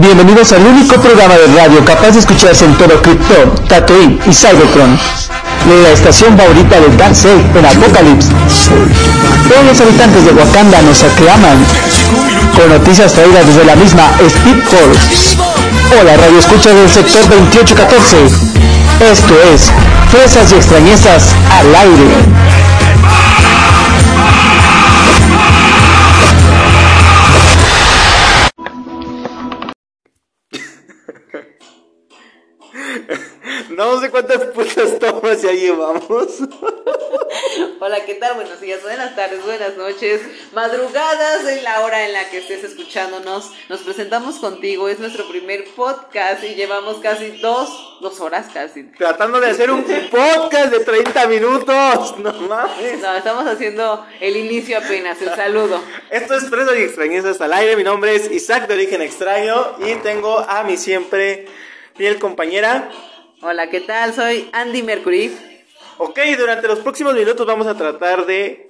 Bienvenidos al único programa de radio capaz de escucharse en todo Krypton, Tatooine y Cybertron. La estación favorita de Darkseid en Apocalypse. Todos los habitantes de Wakanda nos aclaman con noticias traídas desde la misma Speed Force. Hola, radio escucha del sector 2814. Esto es Fresas y extrañezas al aire. No sé cuántas putas tomas ya llevamos. Hola, ¿qué tal? Buenos días, buenas tardes, buenas noches, madrugadas en la hora en la que estés escuchándonos. Nos presentamos contigo, es nuestro primer podcast y llevamos casi dos, dos horas casi. Tratando de hacer un podcast de 30 minutos. No mames. No, estamos haciendo el inicio apenas, el saludo. Esto es Fresas y Extrañezas al aire. Mi nombre es Isaac de origen extraño y tengo a mi siempre fiel compañera. Hola, ¿qué tal? Soy Andy Mercury. Ok, durante los próximos minutos vamos a tratar de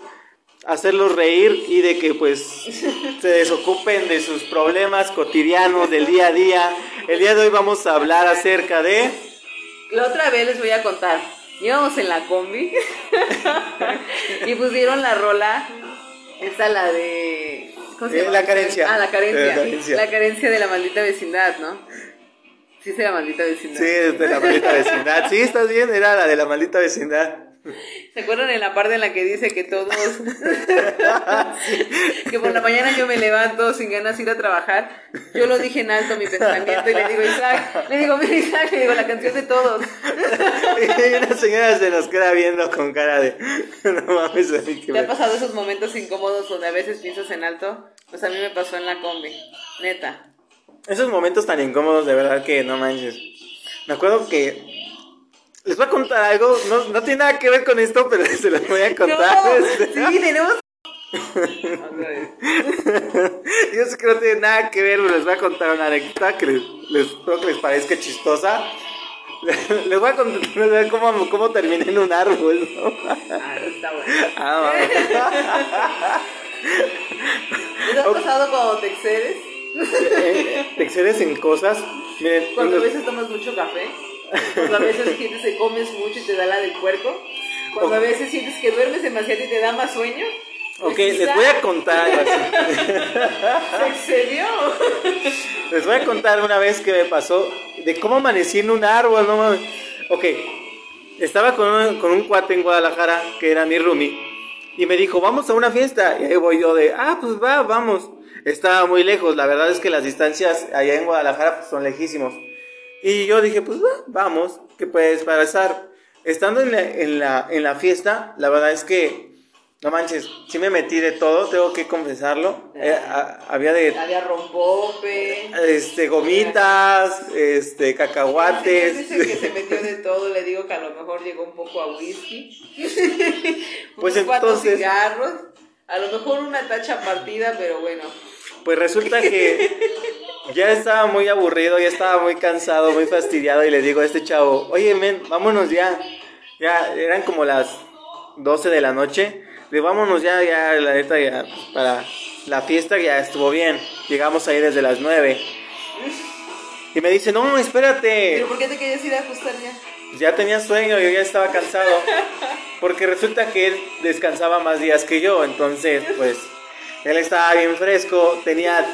hacerlos reír y de que pues se desocupen de sus problemas cotidianos del día a día. El día de hoy vamos a hablar acerca de... La otra vez les voy a contar. Íbamos en la combi y pusieron la rola, esta la de... ¿Cómo se Eh, llama? la carencia. Ah, la carencia. Eh, la carencia. La carencia de la maldita vecindad, ¿no? Sí, es de la maldita vecindad. Sí, es de la maldita vecindad. Sí, estás bien, era la de la maldita vecindad. ¿Se acuerdan en la parte en la que dice que todos... que por la mañana yo me levanto sin ganas de ir a trabajar? Yo lo dije en alto mi pensamiento y le digo, Isaac, le digo, mira Isaac, le digo, la canción de todos. Y una señora se nos queda viendo con cara de... No mames, que ¿Te me- ha pasado esos momentos incómodos donde a veces piensas en alto? Pues a mí me pasó en la combi, neta. Esos momentos tan incómodos, de verdad que no manches. Me acuerdo que... Les voy a contar algo, no, no tiene nada que ver con esto, pero se los voy a contar. No, Este, sí, tenemos... Yo sé que no tiene nada que ver, pero les voy a contar una anécdota que les, les, espero que les parezca chistosa. Les voy a contar cómo, cómo terminé en un árbol, ¿no? Ah, está bueno. Ah, ¿Les ha pasado cuando te excedes? Te excedes en cosas. Miren, Cuando a veces tomas mucho café, cuando a veces sientes que comes mucho y te da la del puerco, cuando a veces sientes que duermes demasiado y te da más sueño. pues Ok, les voy a contar algo así. Se excedió. Les voy a contar una vez que me pasó de cómo amanecí en un árbol, no mames. Ok, estaba con un, con un cuate en Guadalajara que era mi roomie y me dijo, vamos a una fiesta. Y ahí voy yo de, ah, pues va, vamos. Estaba muy lejos, la verdad es que las distancias allá en Guadalajara pues, son lejísimos. Y yo dije, pues va, vamos, que puedes para estar. Estando en la, en, la, en la fiesta, la verdad es que, no manches, sí me metí de todo, tengo que confesarlo. Eh, a- había de Había rompope. este, gomitas, este, cacahuates. Dice que se metió de todo, le digo que a lo mejor llegó un poco a whisky. Pues entonces- cigarros. A lo mejor una tacha partida, pero bueno. Pues resulta que ya estaba muy aburrido, ya estaba muy cansado, muy fastidiado y le digo a este chavo, oye, men, vámonos ya. Ya eran como las 12 de la noche. Le vámonos ya, ya, la neta, ya, para la fiesta ya estuvo bien. Llegamos ahí desde las 9. Y me dice, no, espérate. ¿Pero por qué te querías ir a ajustar ya? Ya tenía sueño, yo ya estaba cansado. Porque resulta que él descansaba más días que yo. Entonces, pues, él estaba bien fresco. Tenía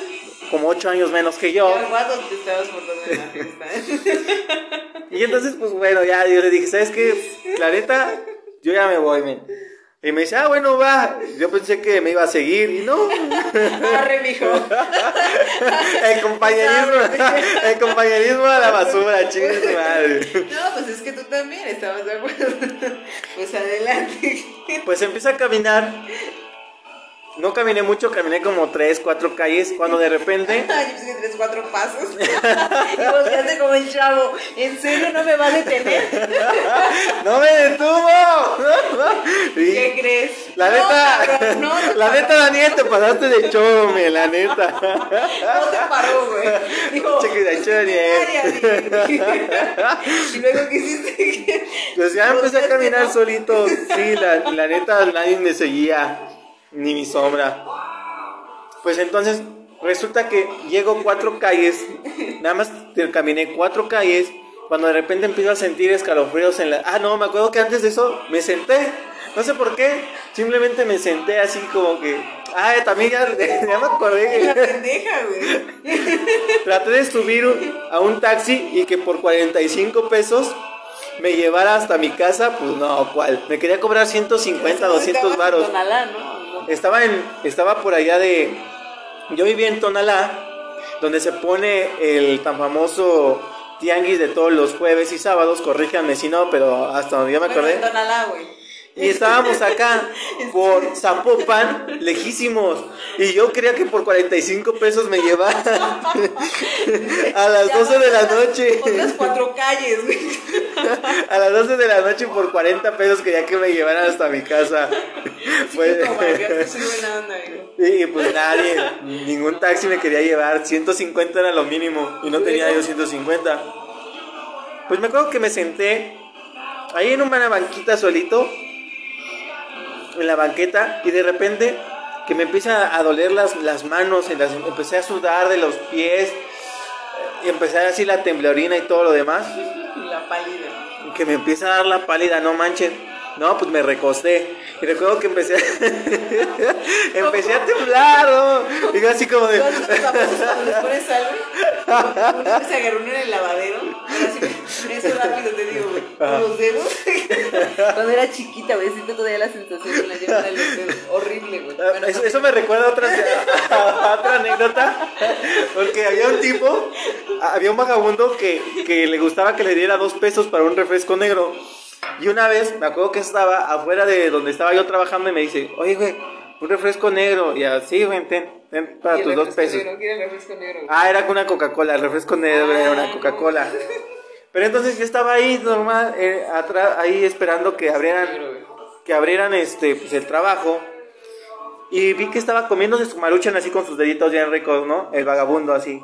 como ocho años menos que yo. Yo cuando te estabas portando en la fiesta. Y entonces, pues bueno, ya yo le dije, ¿sabes qué? La neta, yo ya me voy, men. Y me dice, ah, bueno, va. Yo pensé que me iba a seguir. Y no. Arre, mijo. El compañerismo, el compañerismo a la basura, chingue su madre. No, pues es que tú también estabas de acuerdo. Pues adelante. Pues empecé a caminar. No caminé mucho, caminé como tres, cuatro calles. Cuando de repente. Ay, yo pensé que tres, cuatro pasos. Y volteaste como el chavo. ¿En serio no me va a detener? ¡No me detuvo! Sí. ¿Qué crees? La No, neta, cabrón, no, no, la neta, Daniel, te pasaste de chome, la neta. No te paró, güey. Dijo, Cheque de hecho, Daniel. "Área, Y luego ¿qué hiciste? Pues ya empecé a caminar solito. Sí, la, la neta, nadie me seguía, ni mi sombra. Pues entonces Resulta que llego cuatro calles, nada más caminé cuatro calles, cuando de repente empiezo a sentir escalofríos en la... Ah, no, me acuerdo que antes de eso me senté, no sé por qué, simplemente me senté así como que... Ah, también ya, ya me acordé La pendeja, güey. traté de subir a un taxi y que por 45 pesos me llevara hasta mi casa, pues no, ¿cuál? Me quería cobrar 150, 200 Estabas en varos. ¿no? Estaba en estaba por allá de yo vivía en Tonalá, donde se pone el tan famoso tianguis de todos los jueves y sábados, corríjanme si no, pero hasta donde yo me Bueno, acordé. en Tonalá, güey. Y estábamos acá por Zapopan, lejísimos. Y yo quería que por 45 pesos me llevaran a las Ya 12 de la noche. Otras cuatro calles. A las 12 de la noche por 40 pesos quería que me llevaran hasta mi casa. Pues-. Y pues nadie, ningún taxi me quería llevar, 150 era lo mínimo y no tenía yo 150. Pues me acuerdo que me senté ahí en una banquita solito, en la banqueta, y de repente que me empieza a doler las, las manos, y las- empecé a sudar de los pies, y empecé así la temblorina y todo lo demás La pálida. que me empieza a dar la pálida, no manchen. No, pues me recosté. Y recuerdo que empecé a, empecé a temblar, ¿no? Digo así como de... Pones que se agarró en el lavadero. Eso rápido te digo, güey. Con los dedos. Cuando era chiquita, güey, siento todavía la sensación de la llama de los dedos. Horrible, güey. Bueno, Eso, eso me recuerda a otra, a otra anécdota, porque había un tipo, había un vagabundo que, que le gustaba que le diera dos pesos para un refresco negro. Y una vez, me acuerdo que estaba afuera de donde estaba yo trabajando y me dice, oye, güey, un refresco negro. Y así, güey, ten, ten para tus dos pesos. negro, ¿quiere el refresco negro? güey? Ah, era con una Coca-Cola, el refresco negro era una Coca-Cola. Pero entonces yo estaba ahí normal, eh, atrás, ahí esperando que abrieran, que abrieran este, pues el trabajo. Y vi que estaba comiéndose su maruchan así con sus deditos bien ricos, ¿no? El vagabundo así.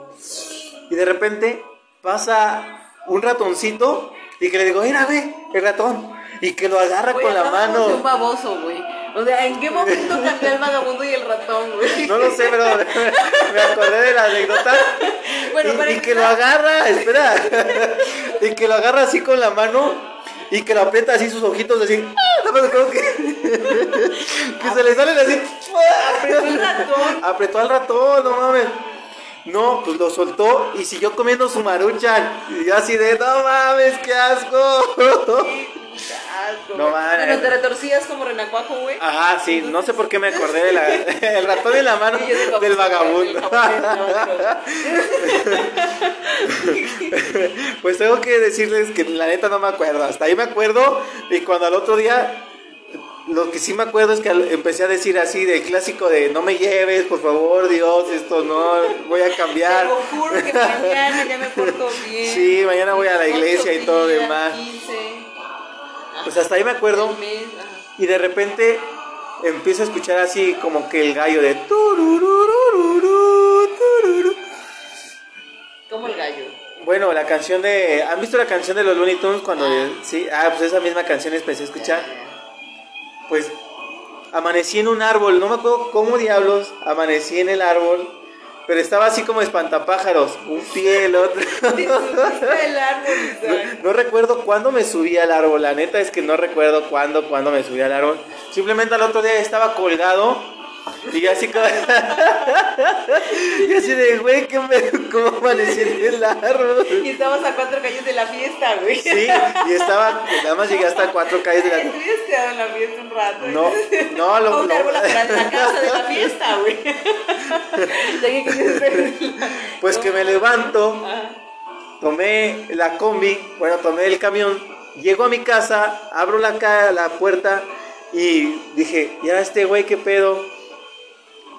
Y de repente pasa un ratoncito y que le digo, mira, güey, el ratón. Y que lo agarra con la hablábamos de un mano. baboso, güey. O sea, ¿en qué momento cambió el vagabundo y el ratón, güey? No lo sé, pero me acordé de la anecsota. Bueno, y, para y que lo agarra, espera. y que lo agarra así con la mano y que lo aprieta así sus ojitos así. creo que, que se le salen así. Apretó el ratón. Apretó al ratón, no mames. No, pues lo soltó y siguió comiendo su maruchan. Y yo así de, no mames, qué asco. Asco, No mames. Bueno, te retorcías como renacuajo, güey. Ajá, sí, no sé por qué me acordé de la, el ratón en la mano digo, del pues, vagabundo. Pues tengo que decirles que la neta no me acuerdo. Hasta ahí me acuerdo. Y cuando al otro día, lo que sí me acuerdo es que empecé a decir así de clásico de no me lleves, por favor, Dios, esto no, voy a Te cambiar. lo juro que mañana ya me porto bien. Sí, mañana voy a la iglesia y todo demás. días, 15, Pues hasta ahí me acuerdo. mes. Y de repente empiezo a escuchar así como que el gallo de. Como el gallo. Bueno, la canción de. ¿Han visto la canción de los Looney Tunes cuando. Sí, ah, pues esa misma canción empecé a escuchar. Pues amanecí en un árbol, no me acuerdo cómo diablos amanecí en el árbol, pero estaba así como espantapájaros, un pie, el otro. Te al árbol, Isaac. No recuerdo cuándo me subí al árbol, la neta es que no recuerdo cuándo, cuándo me subí al árbol. Simplemente al otro día estaba colgado y yo así como... y así de, güey, ¿qué me... ¿cómo amanecí en el árbol? Y estabas a cuatro calles de la fiesta, güey. Sí, y estaba, nada más llegué hasta cuatro calles de la... Te hubieras quedado en la fiesta un rato. No, no, lo... un árbol afuera de la casa de la fiesta, güey. Que Pues que me levanto, tomé la combi, bueno, tomé el camión, llego a mi casa, abro la, la puerta y dije, ya este güey, ¿qué pedo?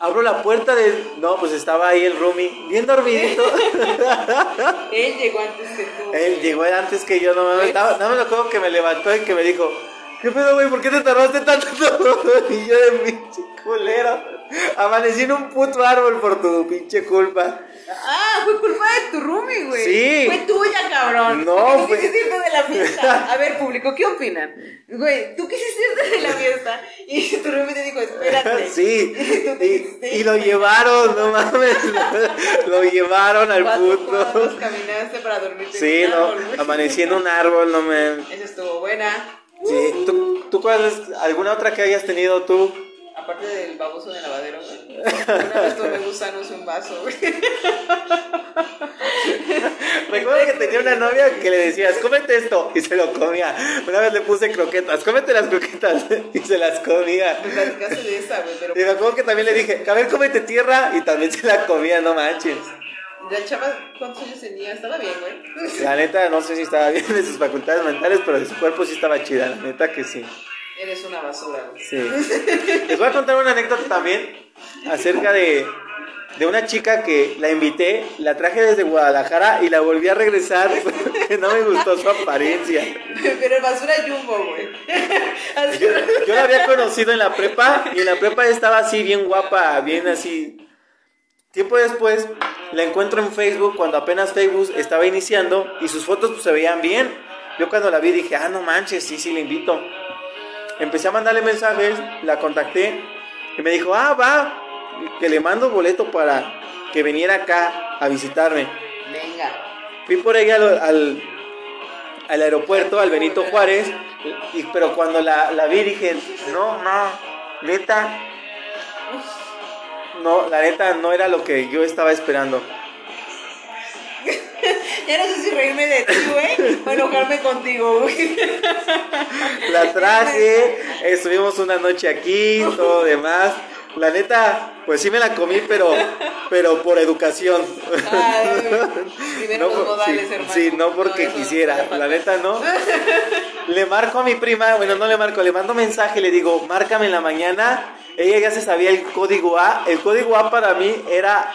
Abro la puerta de... No, pues estaba ahí el roomie, bien dormidito. Él llegó antes que tú. Él llegó antes que yo, no mames. Nada, nada más me acuerdo que me levantó y que me dijo, ¿qué pedo, güey? ¿Por qué te tardaste tanto? y yo de mi culero. Amanecí en un puto árbol por tu pinche culpa. Ah, fue culpa de tu roomie, güey. Sí. Fue tuya, cabrón. No, Porque tú quisiste irte de la fiesta. A ver, público, ¿qué opinan? Güey, tú quisiste irte de la fiesta y tu roomie te dijo, espérate. Sí, y, y lo llevaron, no mames. Lo llevaron al ¿Cuántos puto. caminaste para dormirte Sí, en un no, árbol, güey? amanecí en un árbol, no me. Esa estuvo buena. Sí, ¿tú, tú cuál es alguna otra que hayas tenido tú? Aparte del baboso de lavadero, güey. Una vez tomé gusanos en un vaso, güey. Recuerdo que tenía una novia que le decías, cómete esto, y se lo comía. Una vez le puse croquetas, cómete las croquetas, y se las comía. Me platicaste de esa, güey, pero Y me acuerdo que también le dije, a ver, cómete tierra, y también se la comía, no manches. la chava, ¿cuántos años tenía? Estaba bien, güey. La neta, no sé si estaba bien de sus facultades mentales, pero de su cuerpo sí estaba chida, la neta que sí. Eres una basura, güey. Sí. Les voy a contar una anécdota también acerca de, de una chica que la invité, la traje desde Guadalajara y la volví a regresar porque no me gustó su apariencia. Pero basura jumbo, güey. Yo, yo la había conocido en la prepa y en la prepa estaba así bien guapa, bien así. Tiempo después la encuentro en Facebook cuando apenas Facebook estaba iniciando y sus fotos pues, se veían bien. Yo cuando la vi dije, ah, no manches, sí, sí, le invito. Empecé a mandarle mensajes, la contacté y me dijo, ah, va, que le mando boleto para que viniera acá a visitarme. Venga. Fui por ella al, al, al aeropuerto, al Benito Juárez, y, pero cuando la, la vi dije, no, no, neta, no, la neta no era lo que yo estaba esperando. Ya no sé si reírme de ti, güey, o enojarme contigo, güey. La traje, estuvimos una noche aquí, todo demás. La neta, pues sí me la comí, pero, pero por educación. Ay, primero los modales, sí, hermano. sí, no porque quisiera, la neta no. Le marco a mi prima, bueno, no le marco, le mando mensaje, le digo, márcame en la mañana. Ella ya se sabía el código A. El código A para mí era,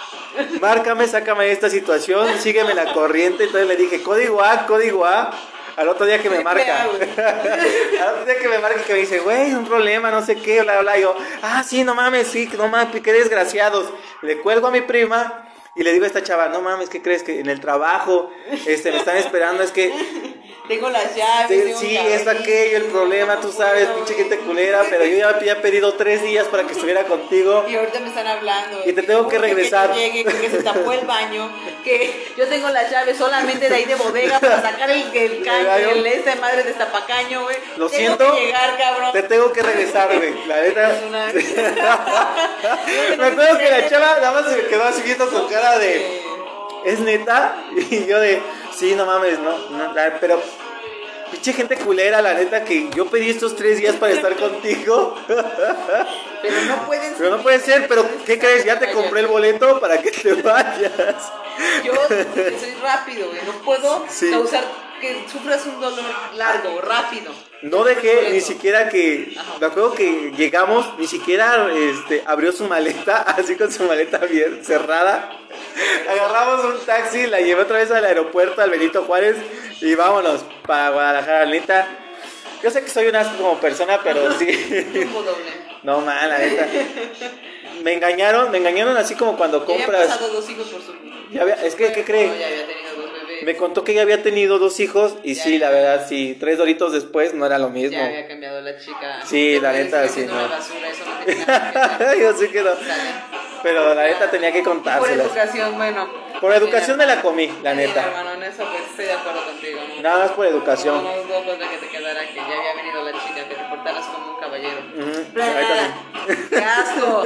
márcame, sácame de esta situación, sígueme la corriente. Entonces le dije, código A, código A. Al otro día que me marca. Al otro día que me marca y que me dice, güey, un problema, no sé qué, bla, bla. Y yo, ah, sí, no mames, sí, no mames, qué desgraciados. Le cuelgo a mi prima y le digo a esta chava, no mames, ¿qué crees? Que en el trabajo este, me están esperando, es que Tengo las llaves. Sí, un sí, es aquello el problema, tú sabes, pinche gente culera, pero yo ya había pedido tres días para que estuviera contigo. Y ahorita me están hablando. Y te tengo que regresar. yo llegue, que, que se tapó el baño, que yo tengo las llaves solamente de ahí de bodega para sacar el, el caño, el este madre de tapacaño, güey. Lo tengo siento. que llegar, cabrón. Te tengo que regresar, güey. La neta. Una- Me acuerdo que la chava nada más se me quedó así viendo con cara de. ¿Es neta? Y yo de. Sí, no mames, no. no pero. Pinche gente culera, la neta, que yo pedí estos tres días para estar contigo. Pero no pueden Pero no puede ser, pero ¿qué crees? Ya te compré el boleto para que te vayas. Yo soy rápido, güey. No puedo Sí. causar que sufras un dolor largo, rápido. No dejé ni siquiera que. Me acuerdo que llegamos, ni siquiera este, abrió su maleta, así con su maleta bien cerrada. Agarramos un taxi, la llevé otra vez al aeropuerto, al Benito Juárez, y vámonos para Guadalajara, neta. Yo sé que soy una como persona, pero sí. No, mal, la neta. Me engañaron, me engañaron así como cuando Ya había compras. pasado dos hijos por su. Ya había- es que, ¿qué cree? No, ya había tenido dos bebés. Me contó que ya había tenido dos hijos, y Ya, sí, la verdad, sí, tres doritos después no era lo mismo. Ya había cambiado la chica. Sí, la neta, sí, no. basura, eso no. Yo sí que no. Pero la neta tenía que Por contárselas. educación, bueno. Por educación me la comí, la neta. hermano, en eso pues estoy de acuerdo contigo. ¿no? Nada más por No, educación. no hubo cosa que te quedara que ya había venido la chica, que te portaras como un caballero. Ahorita sí. ¡Qué asco!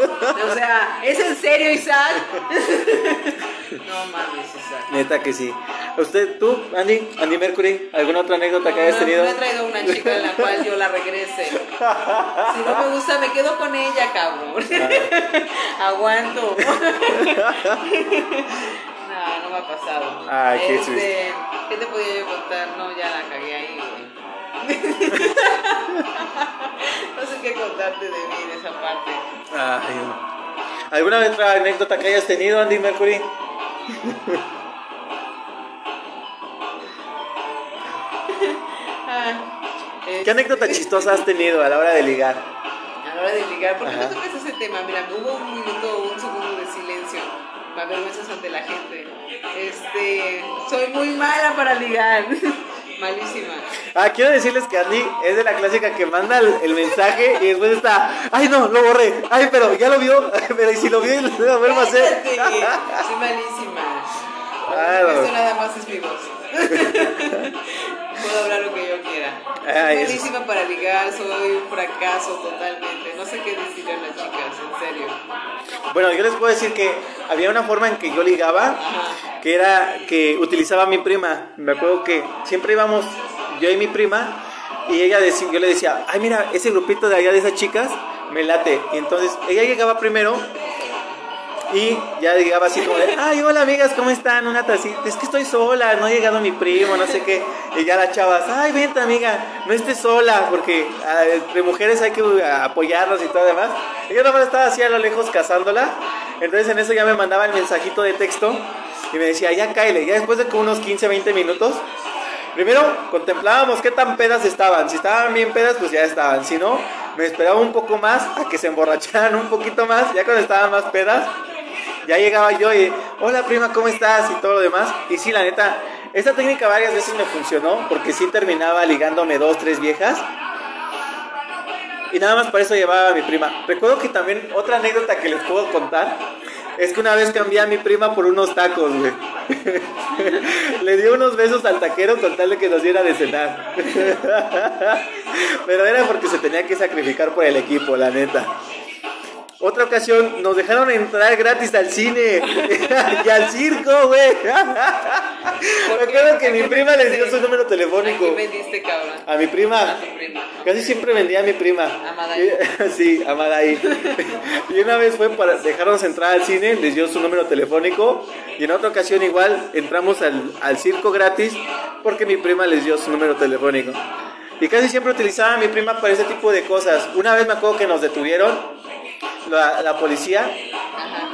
O sea, ¿es en serio, Isaac? No mames, Isaac. Neta que sí. ¿Usted, tú, Andy, Andy Mercury, alguna otra anécdota que hayas No, tenido? Me he traído una chica en la cual yo la regrese. Si no me gusta, me quedo con ella, cabrón. Ah. No, no me ha pasado. Ay, qué este, ¿Qué te podía yo contar? No, ya la cagué ahí, güey. no sé qué contarte de mí, de esa parte. Ay, no. ¿Alguna otra anécdota que hayas tenido, Andy Mercury? Ah, ¿Qué anécdota chistosa has tenido a la hora de ligar? A la hora de ligar, ¿por qué no Ajá. tocas ese tema? Mira, hubo un minuto, Me avergüenzas ante la gente. Este, soy muy mala para ligar. Malísima. Ah, quiero decirles que Andy es de la clásica que manda el, el mensaje y después está, ay no, lo borré, ay pero ya lo vio, pero y si lo vio lo vuelvo a hacer. Soy malísima. Claro. Esto nada más es mi voz. Puedo hablar lo que yo quiera. Soy malísima para ligar, soy un fracaso totalmente. No sé qué decirle a las chicas, en serio. Bueno, yo les puedo decir que había una forma en que yo ligaba, Ajá. que era que utilizaba a mi prima. Me acuerdo que siempre íbamos yo y mi prima y ella decía, yo le decía, ay mira, ese grupito de allá de esas chicas me late. Y entonces ella llegaba primero y ya llegaba así como de, ay hola amigas, ¿cómo están? Una tacita, es que estoy sola, no ha llegado mi primo, no sé qué. Y ya las chavas, ay vente amiga, no estés sola, porque ah, entre mujeres hay que ah, apoyarnos y todo demás. Y yo nomás estaba así a lo lejos cazándola. Entonces en eso ya me mandaba el mensajito de texto y me decía, ya cáele, ya después de como unos 15, 20 minutos. Primero contemplábamos qué tan pedas estaban. Si estaban bien pedas, pues ya estaban. Si no, me esperaba un poco más a que se emborracharan un poquito más. Ya cuando estaban más pedas, ya llegaba yo y, hola prima, ¿cómo estás? Y todo lo demás. Y sí, la neta, esta técnica varias veces me funcionó porque sí terminaba ligándome dos, tres viejas. Y nada más para eso llevaba a mi prima. Recuerdo que también otra anécdota que les puedo contar es que una vez cambié a mi prima por unos tacos, güey. Le dio unos besos al taquero con tal de que nos diera de cenar. Pero era porque se tenía que sacrificar por el equipo, la neta. Otra ocasión nos dejaron entrar gratis al cine y al circo, güey. Recuerdo que mi prima les dio su número ¿A telefónico. quién vendiste, cabrón? A mi prima. A tu prima. Casi siempre vendía a mi prima. Amadai. Sí, Amadai. Y una vez fue para dejarnos entrar al cine, les dio su número telefónico. Y en otra ocasión igual entramos al, al circo gratis porque mi prima les dio su número telefónico. Y casi siempre utilizaba a mi prima para ese tipo de cosas. Una vez me acuerdo que nos detuvieron la, la policía Ajá.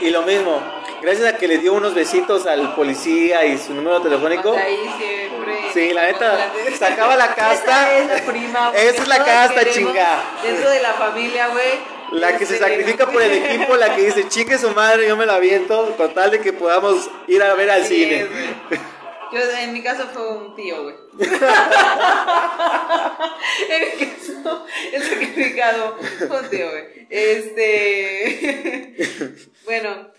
y lo mismo. Gracias a que le dio unos besitos al policía y su número telefónico. Ahí siempre. Sí, la neta, sacaba la casta. Esa es la prima. güey, Esa es la casta, chinga. Dentro de la familia, güey. La que se Este, sacrifica por el equipo, la que dice, chingue su madre, yo me la aviento, con tal de que podamos ir a ver al Sí, cine. güey. Yo, en mi caso fue un tío, güey. en mi caso, el sacrificado fue un tío, güey. Este. bueno,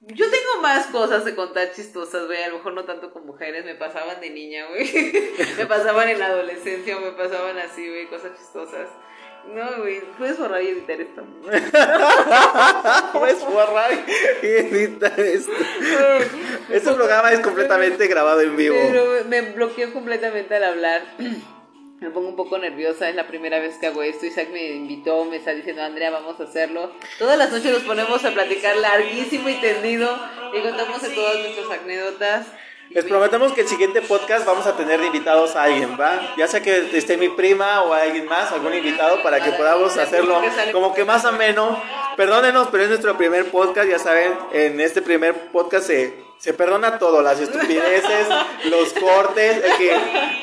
yo tengo más cosas de contar chistosas, güey. A lo mejor no tanto con mujeres, me pasaban de niña, güey. me pasaban en la adolescencia, me pasaban así, güey, cosas chistosas. No, güey, puedes borrar y editar esto. Puedes borrar y editar esto. Este programa es completamente grabado en vivo. Pero me bloqueó completamente al hablar. Me pongo un poco nerviosa, es la primera vez que hago esto. Isaac me invitó, me está diciendo, Andrea, vamos a hacerlo. Todas las noches nos ponemos a platicar larguísimo y tendido y contamos de todas nuestras anécdotas. Les me- prometemos que el siguiente podcast vamos a tener invitados a alguien, ¿va? Ya sea que esté mi prima o alguien más, algún invitado, para que podamos hacerlo como que más ameno. Perdónenos, pero es nuestro primer podcast, ya saben, en este primer podcast se, se perdona todo, las estupideces, los cortes, que,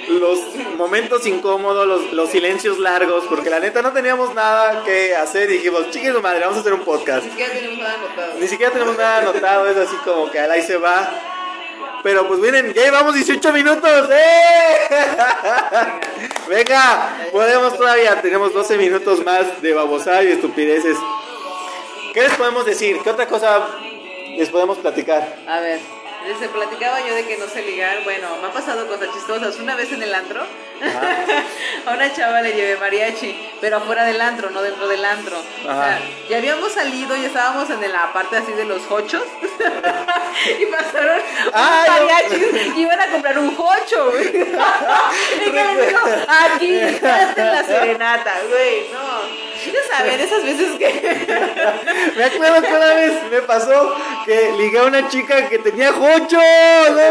los momentos incómodos, los, los silencios largos, porque la neta no teníamos nada que hacer y dijimos, chiquis madre, vamos a hacer un podcast. Ni siquiera tenemos nada anotado. Ni siquiera tenemos nada anotado, es así como que al ahí se va. Pero pues miren, ya llevamos 18 minutos. ¡eh! Venga, podemos todavía, tenemos 12 minutos más de babosada y estupideces. ¿Qué les podemos decir? ¿Qué otra cosa les podemos platicar? A ver, les platicaba yo de que no sé ligar. Bueno, me ha pasado cosas chistosas. Una vez en el antro, a una chava le llevé mariachi, pero afuera del antro, no dentro del antro. O sea, ya habíamos salido y estábamos en la parte así de los hochos. y pasaron Ay, unos no. mariachis y iban a comprar un hocho, güey. y que les digo, aquí, en la serenata, güey. No. Ya saben, esas veces que. Me acuerdo que una vez me pasó que ligué a una chica que tenía jocho. No.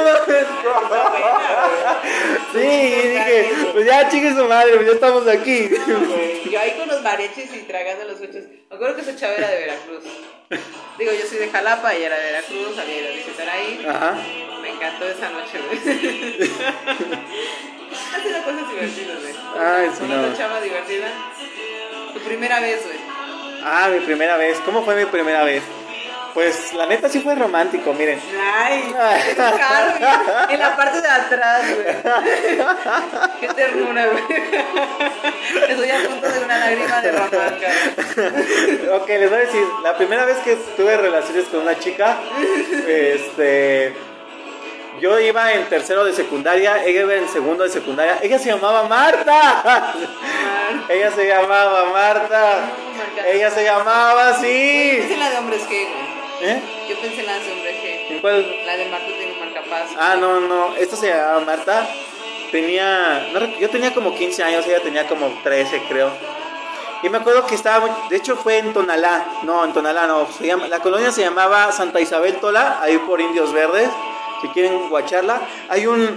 Sí, y dije, pues ya chingue su madre, pues ya estamos aquí. Yo ahí con los mariachis y tragando los ochos. Me acuerdo que esa chava era de Veracruz. Digo, yo soy de Jalapa y era de Veracruz, había ido a visitar ahí. Ajá. Me encantó esa noche, güey. ha sido cosas divertidas, güey. Ay, sí, no. otra chava divertida. Tu primera vez, güey. Ah, mi primera vez. ¿Cómo fue mi primera vez? Pues la neta sí fue romántico, miren. Ay, caro, güey. en la parte de atrás, güey. Qué ternura, güey. Estoy a punto de una lágrima de ramarca. ok, les voy a decir, la primera vez que tuve relaciones con una chica, este, yo iba en tercero de secundaria, ella iba en segundo de secundaria, ella se llamaba Marta. ella se llamaba Marta. Ella se llamaba así. Yo pensé en la de hombres G. ¿Eh? Yo pensé en la de hombres G. ¿En cuál? La de Marta tiene un marcapaso. Ah, no, no, esto se llamaba Marta. Tenía, no yo tenía como 15 años, ella tenía como 13, creo. Y me acuerdo que estaba, muy- de hecho fue en Tonalá, no, en Tonalá no, se llama- la colonia se llamaba Santa Isabel Tola, ahí por Indios Verdes, si quieren guacharla. Hay un,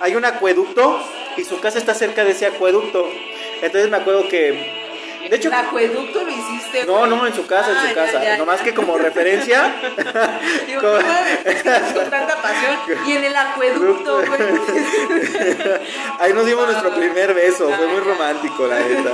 hay un acueducto y su casa está cerca de ese acueducto. Entonces me acuerdo que, de hecho, ¿El acueducto lo hiciste? no, no, en su casa, en Ah, su ya, casa. ya, Nomás ya. que como referencia. Digo, no es que con tanta pasión. Y en el acueducto, güey. Ahí nos dimos nuestro primer beso, fue muy romántico, la neta.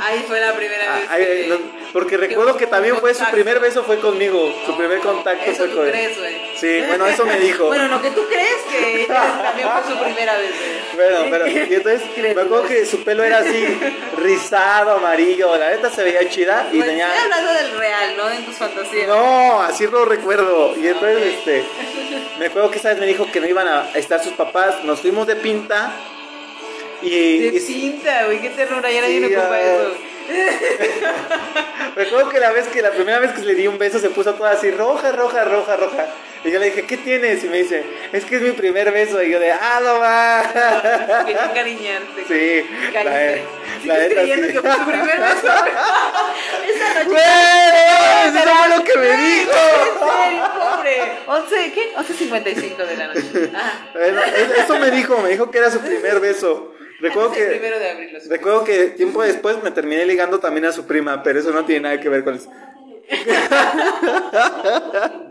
Ahí fue la primera Ah, vez. que- no, porque recuerdo que también fue su primer beso fue conmigo, su primer contacto Eso fue tú con crees, güey. Sí, bueno, eso me dijo. Bueno, lo que tú crees que también fue su primera vez, güey. Bueno, pero y entonces me acuerdo que su pelo era así rizado, amarillo, la neta se veía chida y Pues, tenía Estoy hablando del real, ¿no? En tus fantasías. No, así lo recuerdo. Y entonces, este, me acuerdo que esa vez me dijo que no iban a estar sus papás. Nos fuimos de pinta. Y, De y- cinta, güey, qué ternura, ya nadie Sí, ocupa eso. Recuerdo que la vez que la primera vez que le di un beso se puso toda así roja, roja, roja, roja. Y yo le dije, ¿qué tienes? Y me dice, es que es mi primer beso. Y yo de, ah, no va. Quería encariñarte. Sí, la, Cariño. la ¿Sigues neta creyendo sí. que fue su primer beso? Esta noche. ¡Güey! Eso fue lo que me dijo. Pobre. 11, ¿qué? 11.55 de la noche. Ah, Bueno, es- eso me dijo, me dijo que era su primer beso. Recuerdo que primero de abril. los- Recuerdo que tiempo después me terminé ligando también a su prima, pero eso no tiene nada que ver con eso.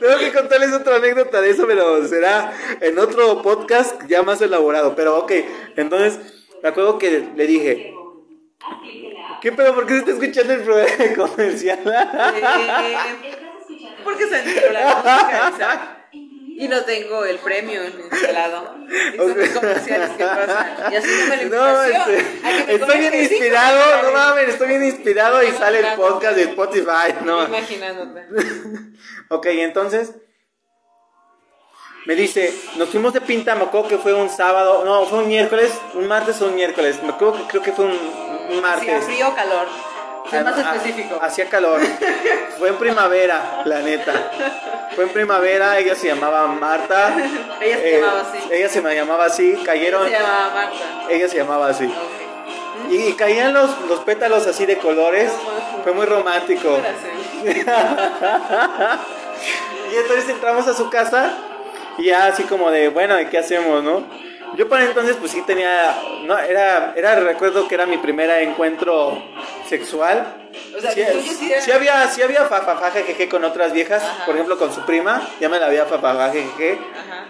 Tengo que contarles otra anécdota de eso, pero será en otro podcast ya más elaborado. Pero ok, entonces me acuerdo que le dije, ¿qué pedo? ¿Por qué se está escuchando el programa comercial? Eh, porque se enteró la música. Y no tengo el premio instalado. Y son los comerciales que pasan. Y así no me la No, este, me estoy bien inspirado, no mames, estoy bien inspirado y sale el podcast de Spotify, no. Imaginándote. Ok, entonces me dice, nos fuimos de pinta, me acuerdo que fue un sábado, no, fue un miércoles, un martes o un miércoles, me acuerdo que creo que fue un, un ¿Hacía martes. frío o calor? Más Ah, específico. Hacía calor. Fue en primavera, la neta. Fue en primavera, ella se llamaba Marta. Ella se eh, llamaba así. Ella se me llamaba así, cayeron. Se llamaba Marta. Ella se llamaba así. Y, y caían los, los pétalos así de colores. Fue muy romántico. Y entonces entramos a su casa y ya así como de, bueno, ¿y qué hacemos, no? Yo para entonces pues sí tenía, no, era, era, recuerdo que era mi primer encuentro sexual. O sea, sí, sí sí había, sí había fafafaje jeje con otras viejas, Ajá. por ejemplo con su prima, ya me la había fafafaje jeje,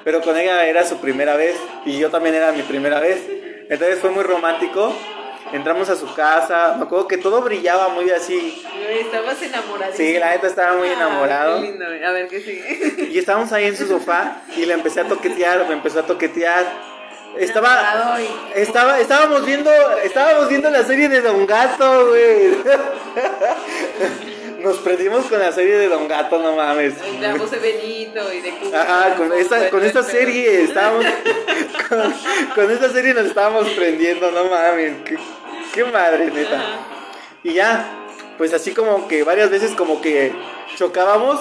pero con ella era su primera vez y yo también era mi primera vez. Entonces fue muy romántico. Entramos a su casa, me acuerdo que todo brillaba muy así. Estabas enamorado. Sí, la neta estaba muy enamorado. Qué lindo. A ver, ¿qué sigue? Y estábamos ahí en su sofá y le empecé a toquetear, me empezó a toquetear. Estaba, estaba, estábamos viendo, estábamos viendo la serie de Don Gato, güey. Nos prendimos con la serie de Don Gato, no mames. La voz de Benito y de Cuba. Ajá, con esta, con esta serie estábamos, con, con esta serie nos estábamos prendiendo, no mames. Qué, qué madre, neta. Y ya, pues así como que varias veces como que chocábamos,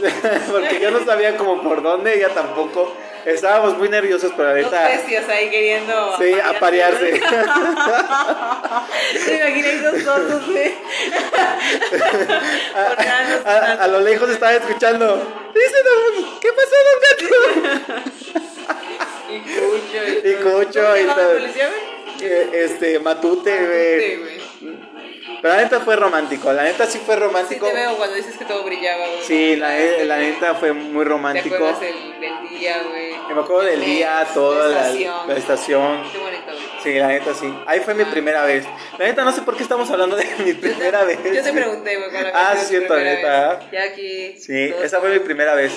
porque yo no sabía como por dónde, ella tampoco. Estábamos muy nerviosos, pero la Dos bestias ahí queriendo. Sí, aparearse. Te imaginé dos tontos, güey. A, a- a lo lejos estaba escuchando. Dice Don, ¿qué pasó, Don Gato? Y Cucho. Y Cucho, ¿Cómo se y policía, güey? Eh, Este, Matute, güey. Pero la neta fue romántico, la neta sí fue Sí romántico. te veo cuando dices que todo brillaba, güey. Sí, la, la neta fue muy ¿Te romántico. acuerdas del, del día, güey? Me acuerdo del mes, día, toda la, estación. la estación. Qué bonito, güey. Sí, la neta sí. Ahí fue mi Ah. primera vez. La neta no sé por qué estamos hablando de mi primera vez. Yo te pregunté, güey, cuando Ah, sí, cierto, neta. vez. Ya aquí. Sí, esa fue mi primera vez.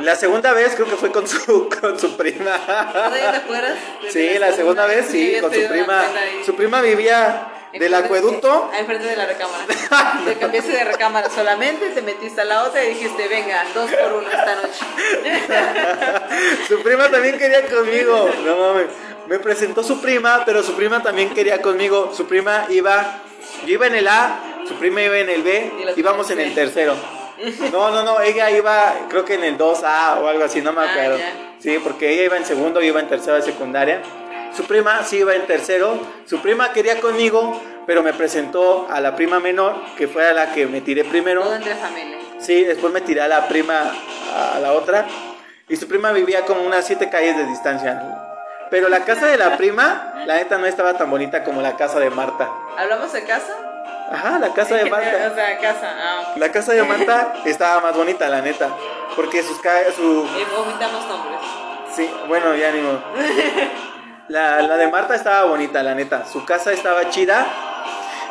La segunda vez creo que fue con su, con su prima. ¿Todavía te acuerdas? Sí, la segunda vez sí, con su prima. Su prima vivía del acueducto. Ah, enfrente de la recámara. te cambiaste de recámara solamente, te metiste a la otra y dijiste, venga, dos por uno esta noche. Su prima también quería conmigo. No mames. Me presentó su prima, pero su prima también quería conmigo. Su prima iba. Yo iba en el A, su prima iba en el B, íbamos en el tercero. No, no, no, ella iba, creo que en el 2A o algo así, no me Ah, acuerdo. Sí, porque ella iba en segundo, yo iba en tercero de secundaria. Su prima sí iba en tercero. Su prima quería conmigo, pero me presentó a la prima menor, que fue a la que me tiré primero. Todo entre familia. Sí, después me tiré a la prima, a la otra. Y su prima vivía como unas siete calles de distancia. Pero la casa de la prima, la neta no estaba tan bonita como la casa de Marta. ¿Hablamos de casa? Ajá, la casa de O Marta. sea, casa. Ah, La casa de Marta estaba más bonita, la neta. Porque sus su omitamos nombres. Sí, bueno, ya ni modo. La, la de Marta estaba bonita, la neta. Su casa estaba chida.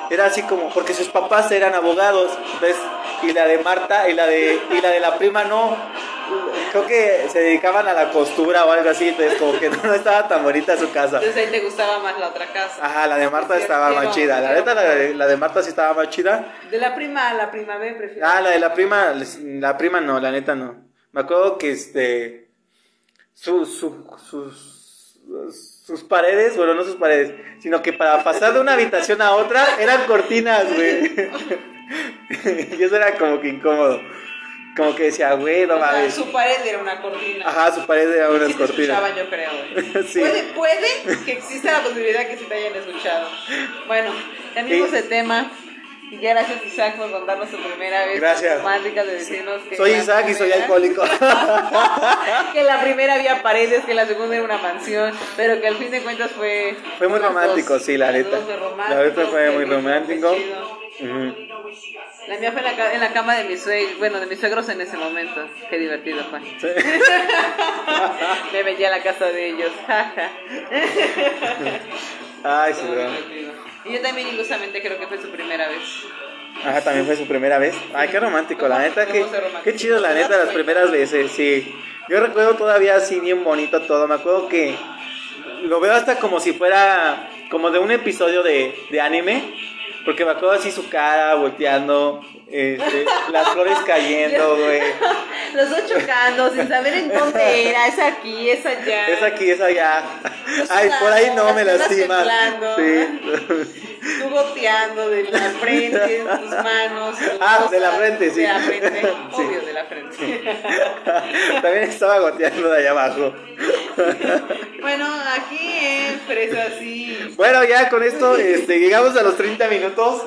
Era así como, porque sus papás eran abogados, ¿ves? Y la de Marta y la de, y la de la prima no. Creo que se dedicaban a la costura o algo así, entonces como que no estaba tan bonita su casa. Entonces ahí te gustaba más la otra casa. Ajá, la de Marta estaba más chida. La neta, la de, la de Marta sí estaba más chida. De la prima a la prima B prefiero. Ah, la de la prima, la prima no, la neta no. Me acuerdo que este. Su, su- sus, sus paredes, bueno, no sus paredes, sino que para pasar de una habitación a otra eran cortinas, güey. y eso era como que incómodo. Como que decía, güey, no mames. su pared era una cortina. Ajá, su pared era unas Sí te cortinas. escuchaban, yo creo, güey. Sí. Puede, puede que exista la posibilidad que se te hayan escuchado. Bueno, cambiamos de tema. Y gracias Isaac por contarnos tu primera vez Gracias. romántica de decirnos que Soy Isaac y soy primera- alcohólico. que la primera había paredes, que la segunda era una mansión, pero que al fin de cuentas fue Fue muy romántico, dos. sí, la neta. La neta fue muy romántico. La mía fue en la, en la cama de mis suegros, bueno, de mis suegros en ese momento. Qué divertido fue. Sí. Me metí a la casa de ellos. Ay, sí. Y yo también ilusamente creo que fue su primera vez. Ajá, también fue su primera vez. Ay, qué romántico, la ¿Cómo- neta, qué, qué chido, la neta, las primeras veces, sí. Yo recuerdo todavía así bien bonito todo. Me acuerdo que lo veo hasta como si fuera como de un episodio de, de anime. Porque me acuerdo así su cara volteando, este, las flores cayendo, güey. Los dos chocando, sin saber en dónde era, es aquí, es allá. Es aquí, es allá. Los Ay, por ahí no me las piernas lastima. temblando. Sí. Tú goteando de la frente, tus manos. Ah, de la frente, sí. De la frente, Sí. obvio, de la frente. También estaba goteando de allá abajo. Bueno, aquí en Fresa sí. Bueno, ya con esto este, llegamos a los 30 minutos.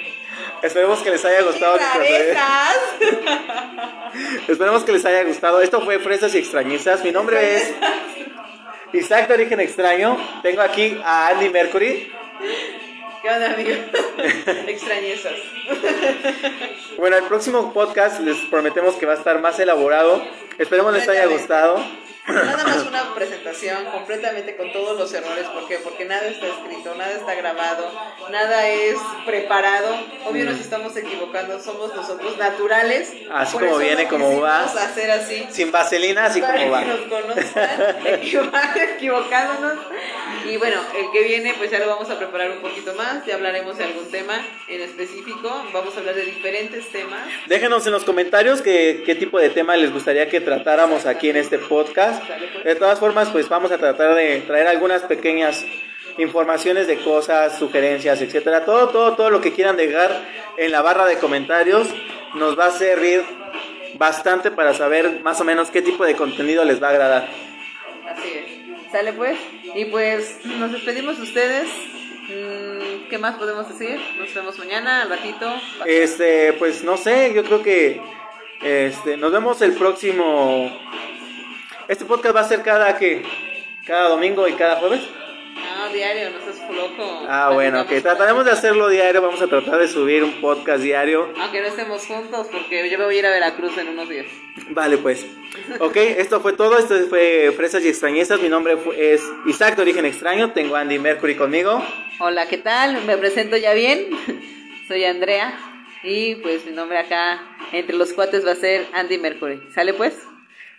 Esperemos que les haya gustado. Esperemos que les haya gustado. Esto fue Fresas y Extrañezas. Mi nombre es Isaac de Origen Extraño. Tengo aquí a Andy Mercury. ¿Qué onda, amigo? Extrañezas. Bueno, el próximo podcast les prometemos que va a estar más elaborado. Esperemos les haya gustado. Nada más una presentación completamente con todos los errores. ¿Por qué? Porque nada está escrito, nada está grabado, nada es preparado. Obvio nos estamos equivocando, somos nosotros naturales. Mm. Así como viene, como va. hacer así. Sin vaselina, así para como va. que nos conozcan, equivo- equivocándonos. Y bueno, el que viene, pues ya lo vamos a preparar un poquito más. Ya hablaremos de algún tema en específico. Vamos a hablar de diferentes temas. Déjenos en los comentarios qué, qué tipo de tema les gustaría que tratáramos aquí en este podcast. De todas formas, pues vamos a tratar de traer algunas pequeñas informaciones de cosas, sugerencias, etcétera. Todo, todo, todo lo que quieran dejar en la barra de comentarios nos va a servir bastante para saber más o menos qué tipo de contenido les va a agradar. Así es. Sale pues. Y pues nos despedimos de ustedes. Mm, ¿Qué más podemos decir? Nos vemos mañana, al ratito. Este, pues no sé, yo creo que este, nos vemos el próximo. Este podcast va a ser cada que cada domingo y cada jueves. Ah, diario, no seas loco. Ah, bueno, que trataremos de hacerlo diario. Vamos a tratar de subir un podcast diario. Aunque no estemos juntos, porque yo me voy a ir a Veracruz en unos días. Vale, pues. Ok, esto fue todo. Esto fue Fresas y Extrañezas. Mi nombre es Isaac de Origen Extraño. Tengo a Andy Mercury conmigo. Hola, ¿qué tal? Me presento ya bien. Soy Andrea. Y pues mi nombre acá entre los cuates va a ser Andy Mercury. ¿Sale pues?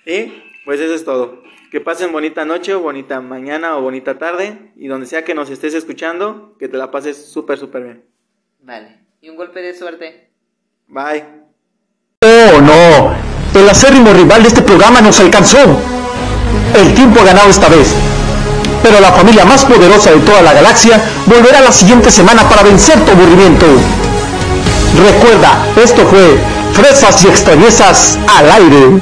Y pues eso es todo. Que pasen bonita noche, o bonita mañana o bonita tarde. Y donde sea que nos estés escuchando, que te la pases súper, súper bien. Vale. Y un golpe de suerte. Bye. Oh, no. El acérrimo rival de este programa nos alcanzó. El tiempo ha ganado esta vez. Pero la familia más poderosa de toda la galaxia volverá la siguiente semana para vencer tu aburrimiento. Recuerda, esto fue Fresas y Extrañezas al aire.